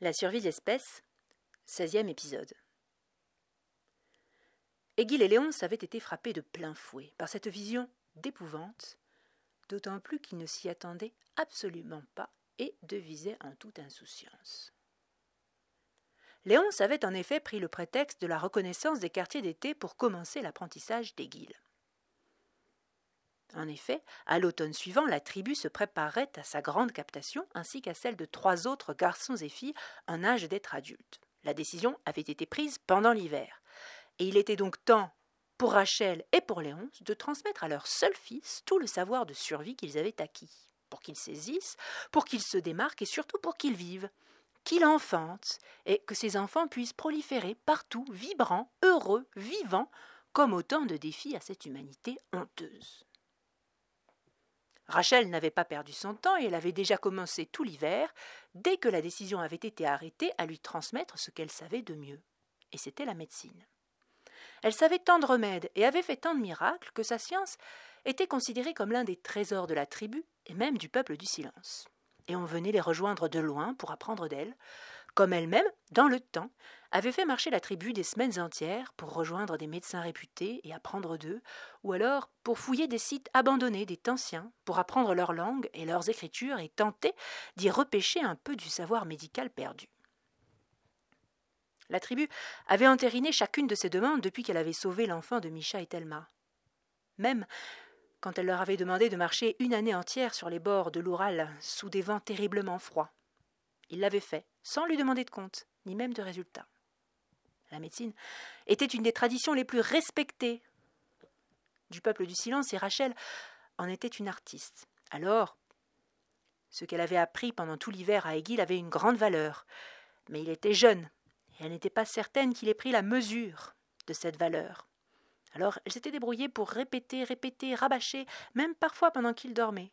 La survie de l'espèce, 16e épisode. Aiguille et Léonce avaient été frappés de plein fouet par cette vision d'épouvante, d'autant plus qu'ils ne s'y attendaient absolument pas et devisaient en toute insouciance. Léonce avait en effet pris le prétexte de la reconnaissance des quartiers d'été pour commencer l'apprentissage d'Aiguille. En effet, à l'automne suivant, la tribu se préparait à sa grande captation ainsi qu'à celle de trois autres garçons et filles en âge d'être adultes. La décision avait été prise pendant l'hiver, et il était donc temps pour Rachel et pour Léonce de transmettre à leur seul fils tout le savoir de survie qu'ils avaient acquis, pour qu'ils saisissent, pour qu'ils se démarquent et surtout pour qu'ils vivent, qu'il enfante, et que ces enfants puissent proliférer partout, vibrants, heureux, vivants, comme autant de défis à cette humanité honteuse. Rachel n'avait pas perdu son temps et elle avait déjà commencé tout l'hiver, dès que la décision avait été arrêtée, à lui transmettre ce qu'elle savait de mieux. Et c'était la médecine. Elle savait tant de remèdes et avait fait tant de miracles que sa science était considérée comme l'un des trésors de la tribu et même du peuple du silence. Et on venait les rejoindre de loin pour apprendre d'elle, comme elle-même, dans le temps, avait fait marcher la tribu des semaines entières pour rejoindre des médecins réputés et apprendre d'eux, ou alors pour fouiller des sites abandonnés des Anciens, pour apprendre leur langue et leurs écritures et tenter d'y repêcher un peu du savoir médical perdu. La tribu avait entériné chacune de ces demandes depuis qu'elle avait sauvé l'enfant de Micha et Thelma. Même quand elle leur avait demandé de marcher une année entière sur les bords de l'Oural sous des vents terriblement froids. Il l'avait fait, sans lui demander de compte, ni même de résultat. La médecine était une des traditions les plus respectées du peuple du silence et Rachel en était une artiste. Alors, ce qu'elle avait appris pendant tout l'hiver à Aiguille avait une grande valeur, mais il était jeune et elle n'était pas certaine qu'il ait pris la mesure de cette valeur. Alors elle s'était débrouillée pour répéter, répéter, rabâcher, même parfois pendant qu'il dormait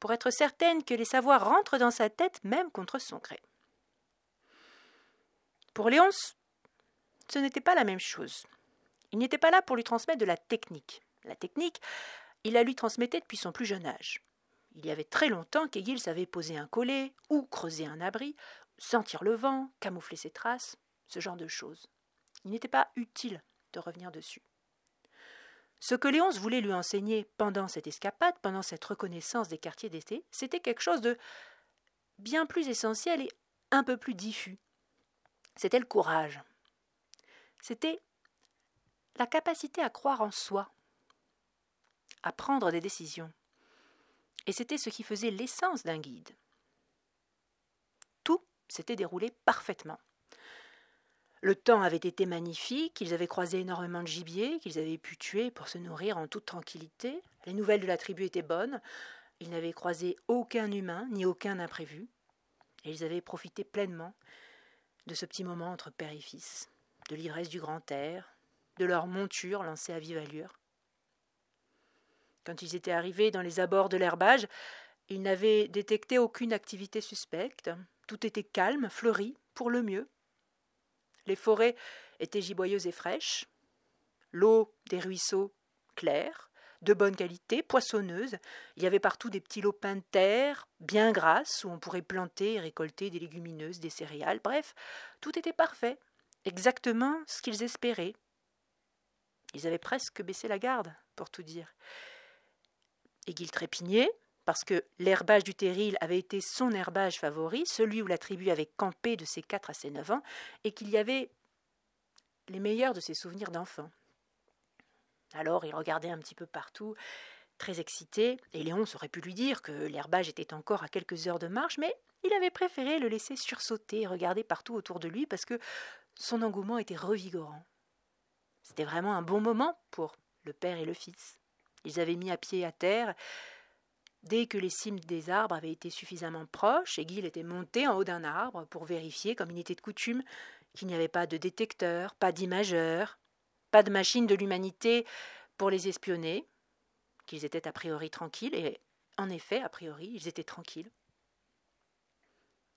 pour être certaine que les savoirs rentrent dans sa tête même contre son gré. Pour Léonce, ce n'était pas la même chose. Il n'était pas là pour lui transmettre de la technique. La technique, il la lui transmettait depuis son plus jeune âge. Il y avait très longtemps qu'Aiguille savait poser un collet, ou creuser un abri, sentir le vent, camoufler ses traces, ce genre de choses. Il n'était pas utile de revenir dessus. Ce que Léonce voulait lui enseigner pendant cette escapade, pendant cette reconnaissance des quartiers d'été, c'était quelque chose de bien plus essentiel et un peu plus diffus. C'était le courage. C'était la capacité à croire en soi, à prendre des décisions. Et c'était ce qui faisait l'essence d'un guide. Tout s'était déroulé parfaitement. Le temps avait été magnifique, ils avaient croisé énormément de gibier qu'ils avaient pu tuer pour se nourrir en toute tranquillité. Les nouvelles de la tribu étaient bonnes. Ils n'avaient croisé aucun humain ni aucun imprévu. Et ils avaient profité pleinement de ce petit moment entre père et fils, de l'ivresse du grand air, de leur monture lancée à vive allure. Quand ils étaient arrivés dans les abords de l'herbage, ils n'avaient détecté aucune activité suspecte. Tout était calme, fleuri, pour le mieux. Les forêts étaient giboyeuses et fraîches, l'eau des ruisseaux claire, de bonne qualité, poissonneuse. Il y avait partout des petits lopins de terre, bien grasses, où on pourrait planter et récolter des légumineuses, des céréales. Bref, tout était parfait, exactement ce qu'ils espéraient. Ils avaient presque baissé la garde, pour tout dire. Et qu'ils trépignaient, parce que l'herbage du terril avait été son herbage favori, celui où la tribu avait campé de ses quatre à ses neuf ans, et qu'il y avait les meilleurs de ses souvenirs d'enfant. Alors il regardait un petit peu partout, très excité, et Léon aurait pu lui dire que l'herbage était encore à quelques heures de marche, mais il avait préféré le laisser sursauter et regarder partout autour de lui parce que son engouement était revigorant. C'était vraiment un bon moment pour le père et le fils. Ils avaient mis à pied à terre Dès que les cimes des arbres avaient été suffisamment proches, Aiguille était monté en haut d'un arbre pour vérifier, comme il était de coutume, qu'il n'y avait pas de détecteur, pas d'imageur, pas de machine de l'humanité pour les espionner, qu'ils étaient a priori tranquilles, et en effet, a priori, ils étaient tranquilles.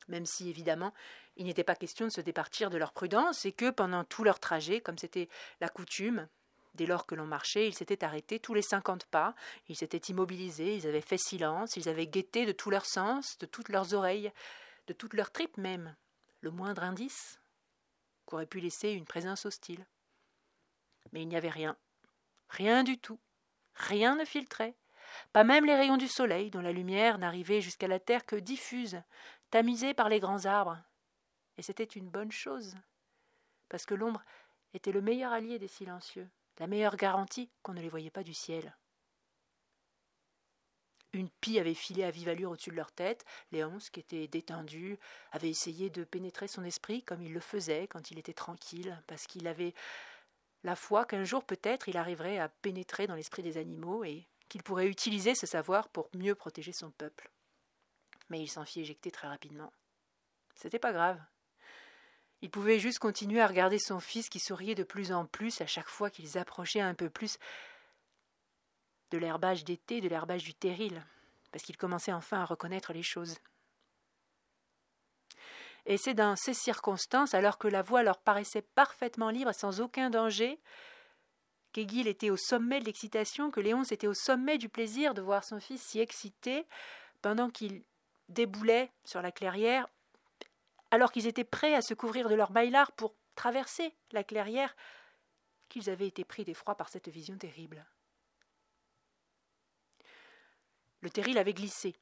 Même si, évidemment, il n'était pas question de se départir de leur prudence, et que, pendant tout leur trajet, comme c'était la coutume, Dès lors que l'on marchait, ils s'étaient arrêtés tous les cinquante pas, ils s'étaient immobilisés, ils avaient fait silence, ils avaient guetté de tous leurs sens, de toutes leurs oreilles, de toutes leurs tripes même, le moindre indice qu'aurait pu laisser une présence hostile. Mais il n'y avait rien, rien du tout, rien ne filtrait, pas même les rayons du soleil dont la lumière n'arrivait jusqu'à la terre que diffuse, tamisée par les grands arbres. Et c'était une bonne chose, parce que l'ombre était le meilleur allié des silencieux, la meilleure garantie qu'on ne les voyait pas du ciel. Une pie avait filé à vive allure au-dessus de leur tête. Léonce, qui était détendu, avait essayé de pénétrer son esprit comme il le faisait quand il était tranquille, parce qu'il avait la foi qu'un jour peut-être il arriverait à pénétrer dans l'esprit des animaux et qu'il pourrait utiliser ce savoir pour mieux protéger son peuple. Mais il s'en fit éjecter très rapidement. C'était pas grave. Il pouvait juste continuer à regarder son fils qui souriait de plus en plus à chaque fois qu'ils approchaient un peu plus de l'herbage d'été, de l'herbage du terril, parce qu'il commençait enfin à reconnaître les choses. Et c'est dans ces circonstances, alors que la voie leur paraissait parfaitement libre et sans aucun danger, qu'Aiguille était au sommet de l'excitation, que Léonce était au sommet du plaisir de voir son fils si excité, pendant qu'il déboulait sur la clairière alors qu'ils étaient prêts à se couvrir de leur maillard pour traverser la clairière, qu'ils avaient été pris d'effroi par cette vision terrible. Le terril avait glissé.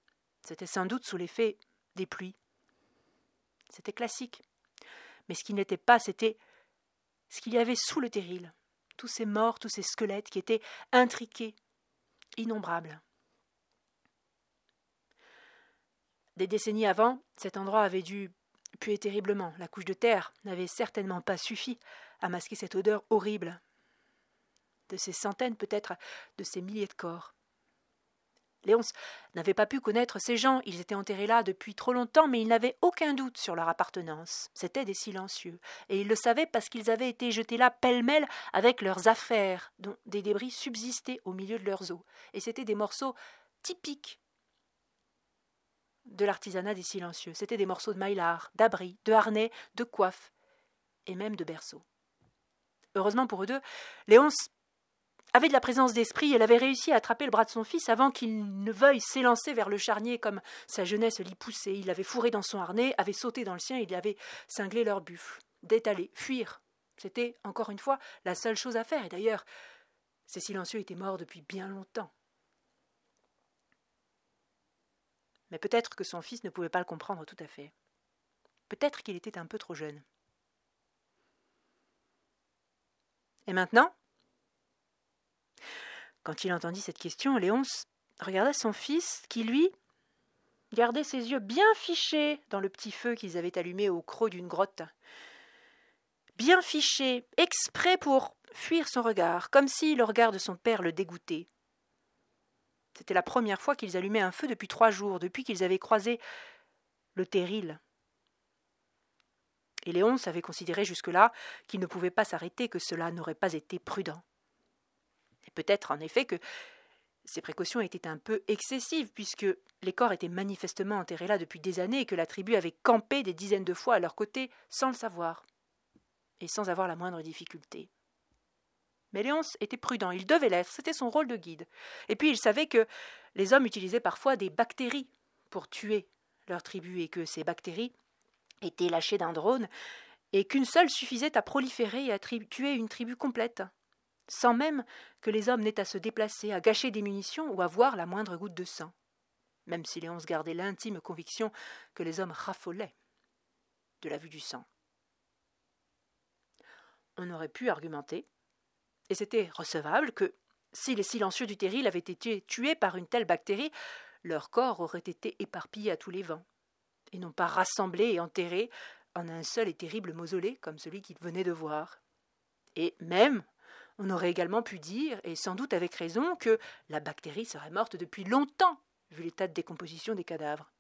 C'était sans doute sous l'effet des pluies. C'était classique. Mais ce qui n'était pas, c'était ce qu'il y avait sous le terril. Tous ces morts, tous ces squelettes qui étaient intriqués, innombrables. Des décennies avant, cet endroit avait dû puait terriblement. La couche de terre n'avait certainement pas suffi à masquer cette odeur horrible. De ces centaines, peut-être, de ces milliers de corps. Léonce n'avait pas pu connaître ces gens, ils étaient enterrés là depuis trop longtemps, mais il n'avait aucun doute sur leur appartenance. C'étaient des silencieux, et il le savait parce qu'ils avaient été jetés là pêle-mêle avec leurs affaires, dont des débris subsistaient au milieu de leurs os, et c'étaient des morceaux typiques de l'artisanat des silencieux. C'étaient des morceaux de maillard, d'abri, de harnais, de coiffe, et même de berceaux. Heureusement pour eux deux, Léonce avait de la présence d'esprit, elle avait réussi à attraper le bras de son fils avant qu'il ne veuille s'élancer vers le charnier comme sa jeunesse l'y poussait. Il l'avait fourré dans son harnais, avait sauté dans le sien, il avait cinglé leur buffle. D'étaler, fuir. C'était, encore une fois, la seule chose à faire, et d'ailleurs, ces silencieux étaient morts depuis bien longtemps. mais peut-être que son fils ne pouvait pas le comprendre tout à fait. Peut-être qu'il était un peu trop jeune. Et maintenant Quand il entendit cette question, Léonce regarda son fils qui, lui, gardait ses yeux bien fichés dans le petit feu qu'ils avaient allumé au creux d'une grotte. Bien fichés, exprès pour fuir son regard, comme si le regard de son père le dégoûtait. C'était la première fois qu'ils allumaient un feu depuis trois jours, depuis qu'ils avaient croisé le terril. Et Léonce avait considéré jusque-là qu'il ne pouvait pas s'arrêter, que cela n'aurait pas été prudent. Peut-être en effet que ces précautions étaient un peu excessives, puisque les corps étaient manifestement enterrés là depuis des années et que la tribu avait campé des dizaines de fois à leur côté sans le savoir, et sans avoir la moindre difficulté. Mais Léonce était prudent, il devait l'être, c'était son rôle de guide. Et puis il savait que les hommes utilisaient parfois des bactéries pour tuer leur tribu et que ces bactéries étaient lâchées d'un drone et qu'une seule suffisait à proliférer et à tuer une tribu complète, sans même que les hommes n'aient à se déplacer, à gâcher des munitions ou à voir la moindre goutte de sang, même si Léonce gardait l'intime conviction que les hommes raffolaient de la vue du sang. On aurait pu argumenter et c'était recevable que, si les silencieux du terril avaient été tués par une telle bactérie, leur corps aurait été éparpillé à tous les vents, et non pas rassemblés et enterrés en un seul et terrible mausolée comme celui qu'ils venaient de voir. Et même, on aurait également pu dire, et sans doute avec raison, que la bactérie serait morte depuis longtemps, vu l'état de décomposition des cadavres.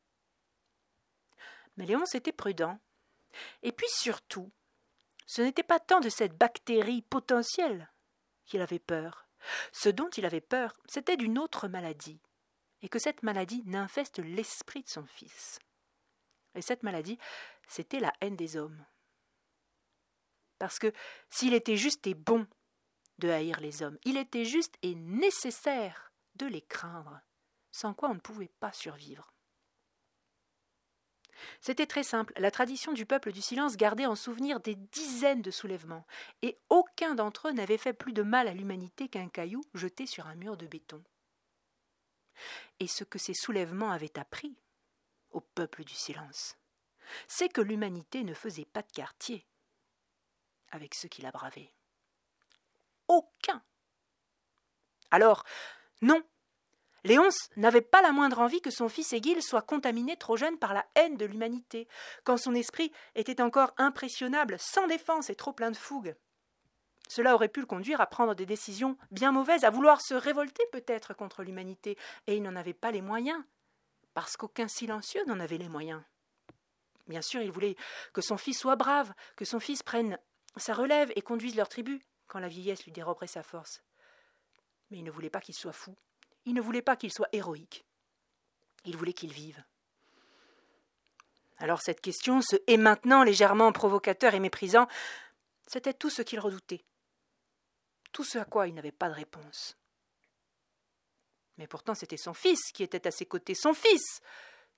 Mais Léonce était prudent. Et puis surtout, ce n'était pas tant de cette bactérie potentielle qu'il avait peur. Ce dont il avait peur, c'était d'une autre maladie, et que cette maladie n'infeste l'esprit de son fils. Et cette maladie, c'était la haine des hommes. Parce que s'il était juste et bon de haïr les hommes, il était juste et nécessaire de les craindre, sans quoi on ne pouvait pas survivre. C'était très simple. La tradition du peuple du silence gardait en souvenir des dizaines de soulèvements, et aucun d'entre eux n'avait fait plus de mal à l'humanité qu'un caillou jeté sur un mur de béton. Et ce que ces soulèvements avaient appris au peuple du silence, c'est que l'humanité ne faisait pas de quartier avec ceux qui la bravaient. Aucun. Alors, non, Léonce n'avait pas la moindre envie que son fils Égile soit contaminé trop jeune par la haine de l'humanité, quand son esprit était encore impressionnable, sans défense et trop plein de fougue. Cela aurait pu le conduire à prendre des décisions bien mauvaises, à vouloir se révolter peut-être contre l'humanité, et il n'en avait pas les moyens, parce qu'aucun silencieux n'en avait les moyens. Bien sûr, il voulait que son fils soit brave, que son fils prenne sa relève et conduise leur tribu, quand la vieillesse lui déroberait sa force. Mais il ne voulait pas qu'il soit fou, il ne voulait pas qu'il soit héroïque. Il voulait qu'il vive. Alors cette question, ce et maintenant légèrement provocateur et méprisant, c'était tout ce qu'il redoutait. Tout ce à quoi il n'avait pas de réponse. Mais pourtant c'était son fils qui était à ses côtés, son fils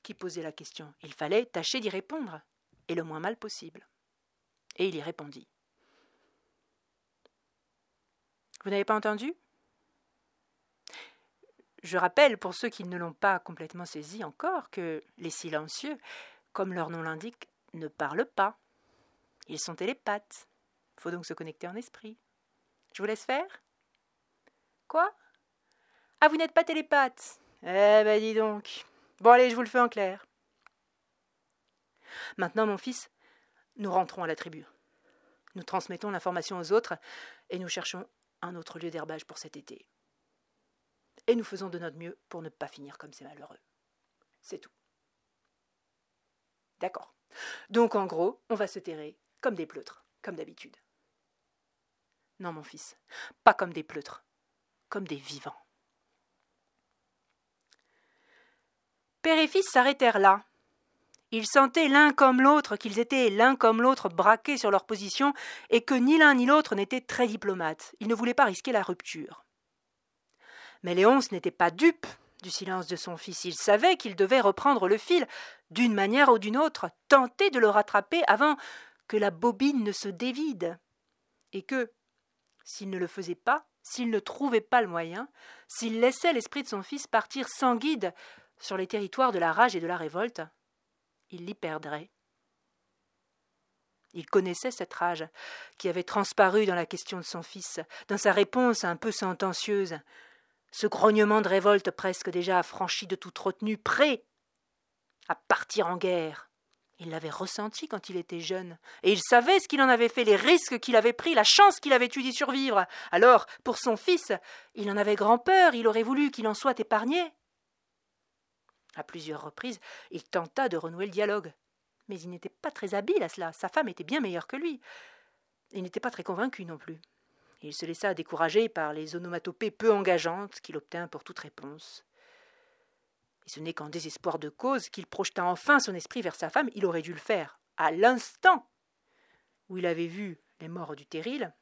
qui posait la question. Il fallait tâcher d'y répondre, et le moins mal possible. Et il y répondit. Vous n'avez pas entendu? Je rappelle, pour ceux qui ne l'ont pas complètement saisi encore, que les silencieux, comme leur nom l'indique, ne parlent pas. Ils sont télépathes. Il faut donc se connecter en esprit. Je vous laisse faire? Quoi? Ah, vous n'êtes pas télépathe Eh ben dis donc. Bon allez, je vous le fais en clair. Maintenant, mon fils, nous rentrons à la tribu. Nous transmettons l'information aux autres et nous cherchons un autre lieu d'herbage pour cet été et nous faisons de notre mieux pour ne pas finir comme ces malheureux. C'est tout. D'accord. Donc en gros, on va se terrer comme des pleutres, comme d'habitude. Non, mon fils, pas comme des pleutres, comme des vivants. Père et fils s'arrêtèrent là. Ils sentaient l'un comme l'autre qu'ils étaient l'un comme l'autre braqués sur leur position et que ni l'un ni l'autre n'étaient très diplomates. Ils ne voulaient pas risquer la rupture. Mais Léonce n'était pas dupe du silence de son fils. Il savait qu'il devait reprendre le fil, d'une manière ou d'une autre, tenter de le rattraper avant que la bobine ne se dévide. Et que, s'il ne le faisait pas, s'il ne trouvait pas le moyen, s'il laissait l'esprit de son fils partir sans guide sur les territoires de la rage et de la révolte, il l'y perdrait. Il connaissait cette rage qui avait transparu dans la question de son fils, dans sa réponse un peu sentencieuse, ce grognement de révolte presque déjà affranchi de toute retenue, prêt à partir en guerre. Il l'avait ressenti quand il était jeune, et il savait ce qu'il en avait fait, les risques qu'il avait pris, la chance qu'il avait eue d'y survivre. Alors, pour son fils, il en avait grand peur, il aurait voulu qu'il en soit épargné. À plusieurs reprises, il tenta de renouer le dialogue, mais il n'était pas très habile à cela, sa femme était bien meilleure que lui. Il n'était pas très convaincu non plus. Il se laissa décourager par les onomatopées peu engageantes qu'il obtint pour toute réponse. Et ce n'est qu'en désespoir de cause qu'il projeta enfin son esprit vers sa femme. Il aurait dû le faire à l'instant où il avait vu les morts du Terril,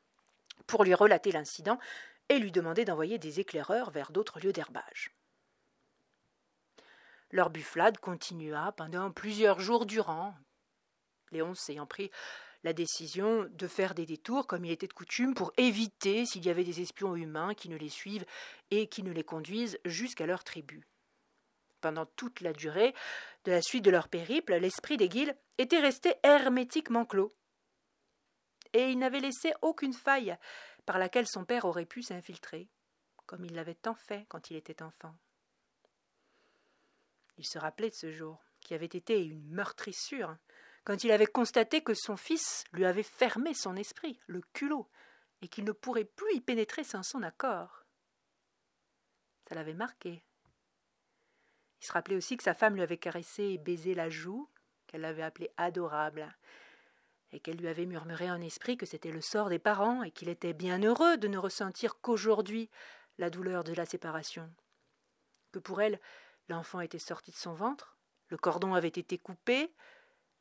pour lui relater l'incident et lui demander d'envoyer des éclaireurs vers d'autres lieux d'herbage. Leur bufflade continua pendant plusieurs jours durant. Léonce ayant pris la décision de faire des détours comme il était de coutume pour éviter s'il y avait des espions humains qui ne les suivent et qui ne les conduisent jusqu'à leur tribu. Pendant toute la durée de la suite de leur périple, l'esprit d'Aiguille était resté hermétiquement clos. Et il n'avait laissé aucune faille par laquelle son père aurait pu s'infiltrer, comme il l'avait tant fait quand il était enfant. Il se rappelait de ce jour, qui avait été une meurtrissure, quand il avait constaté que son fils lui avait fermé son esprit, le culot, et qu'il ne pourrait plus y pénétrer sans son accord. Ça l'avait marqué. Il se rappelait aussi que sa femme lui avait caressé et baisé la joue, qu'elle l'avait appelée adorable, et qu'elle lui avait murmuré en esprit que c'était le sort des parents et qu'il était bien heureux de ne ressentir qu'aujourd'hui la douleur de la séparation. Que pour elle, l'enfant était sorti de son ventre, le cordon avait été coupé,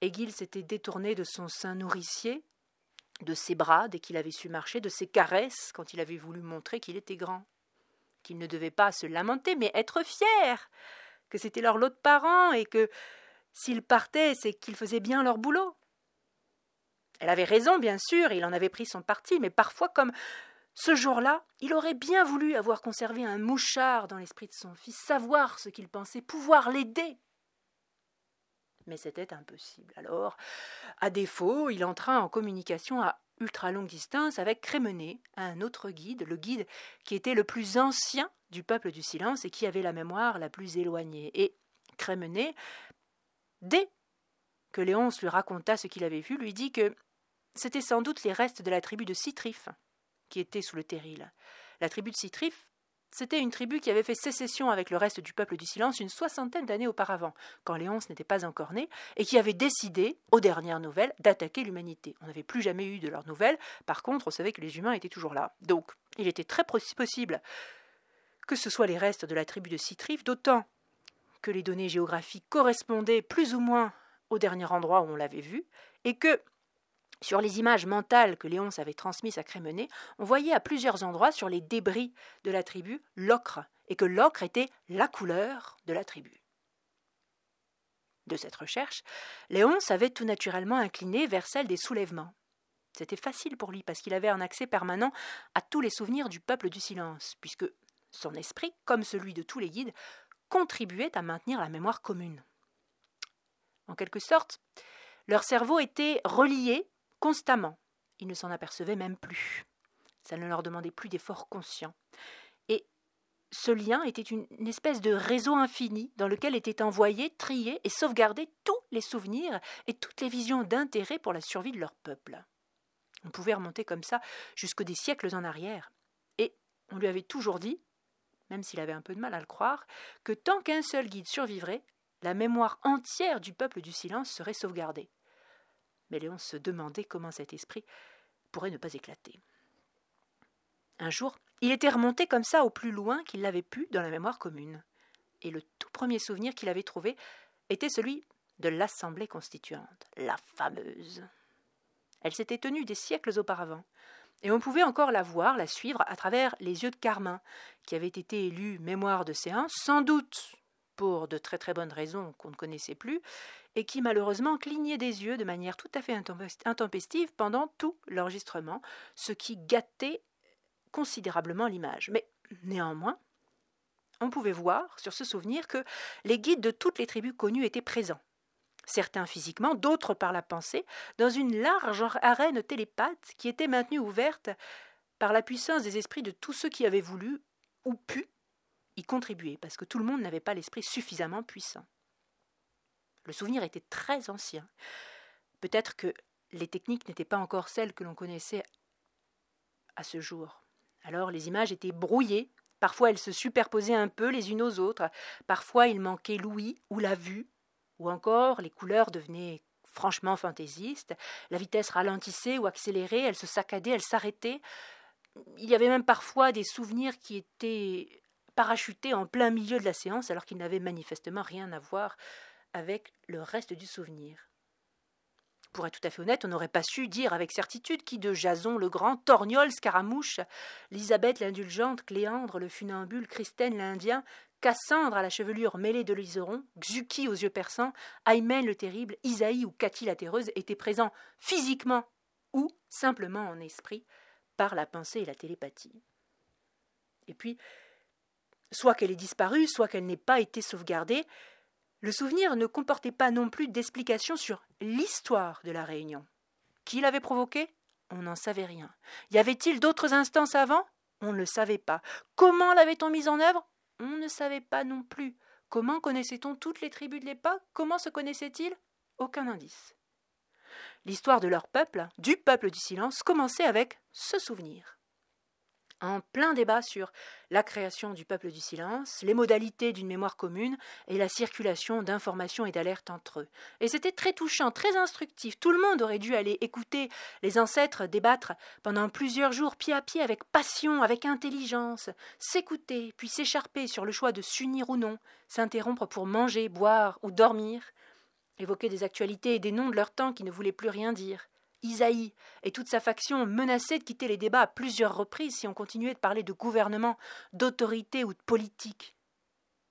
Aiguille s'était détourné de son sein nourricier, de ses bras dès qu'il avait su marcher, de ses caresses quand il avait voulu montrer qu'il était grand, qu'il ne devait pas se lamenter, mais être fier, que c'était leur lot de parents et que S'ils partaient, c'est qu'ils faisaient bien leur boulot. Elle avait raison, bien sûr, il en avait pris son parti, mais parfois, comme ce jour-là, il aurait bien voulu avoir conservé un mouchard dans l'esprit de son fils, savoir ce qu'il pensait, pouvoir l'aider. Mais c'était impossible. Alors, à défaut, il entra en communication à ultra longue distance avec Crémené, un autre guide, le guide qui était le plus ancien du peuple du silence et qui avait la mémoire la plus éloignée. Et Crémené, dès que Léonce lui raconta ce qu'il avait vu, lui dit que c'était sans doute les restes de la tribu de Citrif qui était sous le terril. La tribu de Citrif, c'était une tribu qui avait fait sécession avec le reste du peuple du silence une soixantaine d'années auparavant, quand Léonce n'était pas encore né, et qui avait décidé, aux dernières nouvelles, d'attaquer l'humanité. On n'avait plus jamais eu de leurs nouvelles, par contre, on savait que les humains étaient toujours là. Donc, il était très possible que ce soit les restes de la tribu de Citrif, d'autant que les données géographiques correspondaient plus ou moins au dernier endroit où on l'avait vu, et que sur les images mentales que Léonce avait transmises à Crémené, on voyait à plusieurs endroits sur les débris de la tribu l'ocre, et que l'ocre était la couleur de la tribu. De cette recherche, Léonce avait tout naturellement incliné vers celle des soulèvements. C'était facile pour lui parce qu'il avait un accès permanent à tous les souvenirs du peuple du silence, puisque son esprit, comme celui de tous les guides, contribuait à maintenir la mémoire commune. En quelque sorte, leur cerveau était relié constamment. Ils ne s'en apercevaient même plus. Ça ne leur demandait plus d'efforts conscients. Et ce lien était une, espèce de réseau infini dans lequel étaient envoyés, triés et sauvegardés tous les souvenirs et toutes les visions d'intérêt pour la survie de leur peuple. On pouvait remonter comme ça jusqu'aux des siècles en arrière. Et on lui avait toujours dit, même s'il avait un peu de mal à le croire, que tant qu'un seul guide survivrait, la mémoire entière du peuple du silence serait sauvegardée mais Léon se demandait comment cet esprit pourrait ne pas éclater. Un jour, il était remonté comme ça au plus loin qu'il l'avait pu dans la mémoire commune. Et le tout premier souvenir qu'il avait trouvé était celui de l'Assemblée constituante, la fameuse. Elle s'était tenue des siècles auparavant, et on pouvait encore la voir, la suivre à travers les yeux de Carmin, qui avait été élu mémoire de séance, sans doute pour de très très bonnes raisons qu'on ne connaissait plus, et qui malheureusement clignaient des yeux de manière tout à fait intempestive pendant tout l'enregistrement, ce qui gâtait considérablement l'image. Mais néanmoins, on pouvait voir sur ce souvenir que les guides de toutes les tribus connues étaient présents. Certains physiquement, d'autres par la pensée, dans une large arène télépathe qui était maintenue ouverte par la puissance des esprits de tous ceux qui avaient voulu ou pu y contribuer, parce que tout le monde n'avait pas l'esprit suffisamment puissant. Le souvenir était très ancien. Peut-être que les techniques n'étaient pas encore celles que l'on connaissait à ce jour. Alors les images étaient brouillées, parfois elles se superposaient un peu les unes aux autres, parfois il manquait l'ouïe ou la vue, ou encore les couleurs devenaient franchement fantaisistes, la vitesse ralentissait ou accélérait, elle se saccadait, elle s'arrêtait. Il y avait même parfois des souvenirs qui étaient parachutés en plein milieu de la séance alors qu'ils n'avaient manifestement rien à voir avec le reste du souvenir. Pour être tout à fait honnête, on n'aurait pas su dire avec certitude qui de Jason le Grand, Torgnol, Scaramouche, Lisabeth l'indulgente, Cléandre le funambule, Christène l'Indien, Cassandre à la chevelure mêlée de liseron, Xuki aux yeux perçants, Aymen le terrible, Isaïe ou Cathy la terreuse étaient présents physiquement ou simplement en esprit par la pensée et la télépathie. Et puis, soit qu'elle ait disparu, soit qu'elle n'ait pas été sauvegardée, le souvenir ne comportait pas non plus d'explication sur l'histoire de la réunion. Qui l'avait provoquée? On n'en savait rien. Y avait-il d'autres instances avant? On ne le savait pas. Comment l'avait-on mise en œuvre? On ne savait pas non plus. Comment connaissait-on toutes les tribus de l'époque? Comment se connaissaient-ils Aucun indice. L'histoire de leur peuple, du peuple du silence, commençait avec ce souvenir en plein débat sur la création du peuple du silence, les modalités d'une mémoire commune et la circulation d'informations et d'alertes entre eux. Et c'était très touchant, très instructif. Tout le monde aurait dû aller écouter les ancêtres débattre pendant plusieurs jours pied à pied avec passion, avec intelligence, s'écouter, puis s'écharper sur le choix de s'unir ou non, s'interrompre pour manger, boire ou dormir, évoquer des actualités et des noms de leur temps qui ne voulaient plus rien dire, Isaïe et toute sa faction menaçaient de quitter les débats à plusieurs reprises si on continuait de parler de gouvernement, d'autorité ou de politique.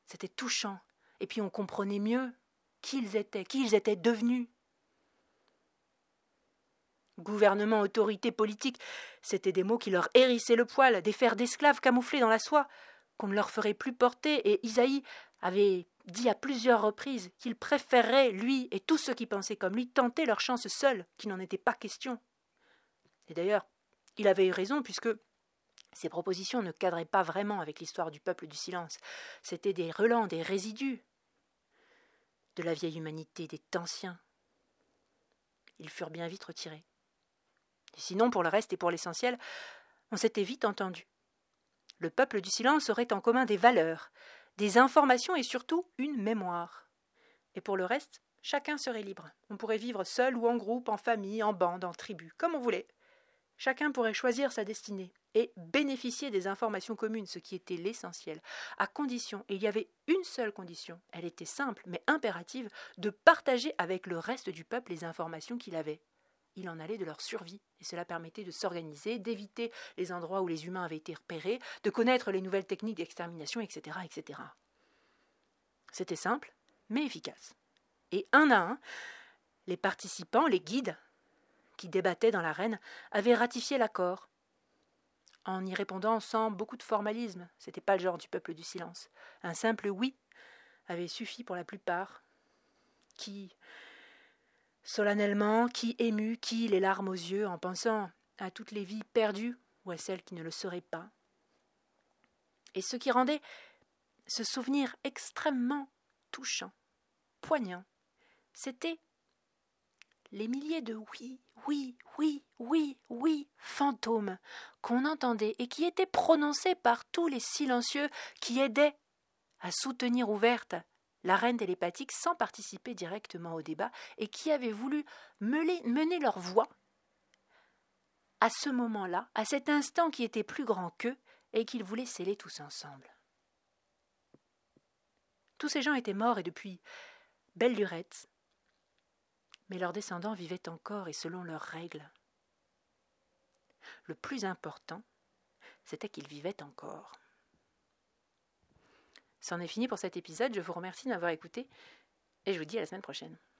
C'était touchant, et puis on comprenait mieux qui ils étaient, qui ils étaient devenus. Gouvernement, autorité politique, c'étaient des mots qui leur hérissaient le poil, des fers d'esclaves camouflés dans la soie, qu'on ne leur ferait plus porter, et Isaïe avait dit à plusieurs reprises qu'il préférerait, lui et tous ceux qui pensaient comme lui, tenter leur chance seuls, qu'il n'en était pas question. Et d'ailleurs, il avait eu raison, puisque ces propositions ne cadraient pas vraiment avec l'histoire du peuple du silence. C'étaient des relents, des résidus de la vieille humanité, des anciens. Ils furent bien vite retirés. sinon, pour le reste et pour l'essentiel, on s'était vite entendu. Le peuple du silence aurait en commun des valeurs, des informations et surtout une mémoire. Et pour le reste, chacun serait libre. On pourrait vivre seul ou en groupe, en famille, en bande, en tribu, comme on voulait. Chacun pourrait choisir sa destinée et bénéficier des informations communes, ce qui était l'essentiel, à condition, et il y avait une seule condition, elle était simple mais impérative, de partager avec le reste du peuple les informations qu'il avait. Il en allait de leur survie, et cela permettait de s'organiser, d'éviter les endroits où les humains avaient été repérés, de connaître les nouvelles techniques d'extermination, etc., etc. C'était simple, mais efficace. Et un à un, les participants, les guides, qui débattaient dans l'arène, avaient ratifié l'accord. En y répondant sans beaucoup de formalisme, c'était pas le genre du peuple du silence. Un simple oui avait suffi pour la plupart. Qui, solennellement, qui ému, qui les larmes aux yeux, en pensant à toutes les vies perdues ou à celles qui ne le seraient pas. Et ce qui rendait ce souvenir extrêmement touchant, poignant, c'était les milliers de oui, oui, oui, oui, oui, fantômes qu'on entendait et qui étaient prononcés par tous les silencieux qui aidaient à soutenir ouverte la reine télépathique sans participer directement au débat et qui avaient voulu mener leur voix à ce moment-là, à cet instant qui était plus grand qu'eux et qu'ils voulaient sceller tous ensemble. Tous ces gens étaient morts et depuis belle lurette, mais leurs descendants vivaient encore et selon leurs règles. Le plus important, c'était qu'ils vivaient encore. C'en est fini pour cet épisode, je vous remercie de m'avoir écouté et je vous dis à la semaine prochaine.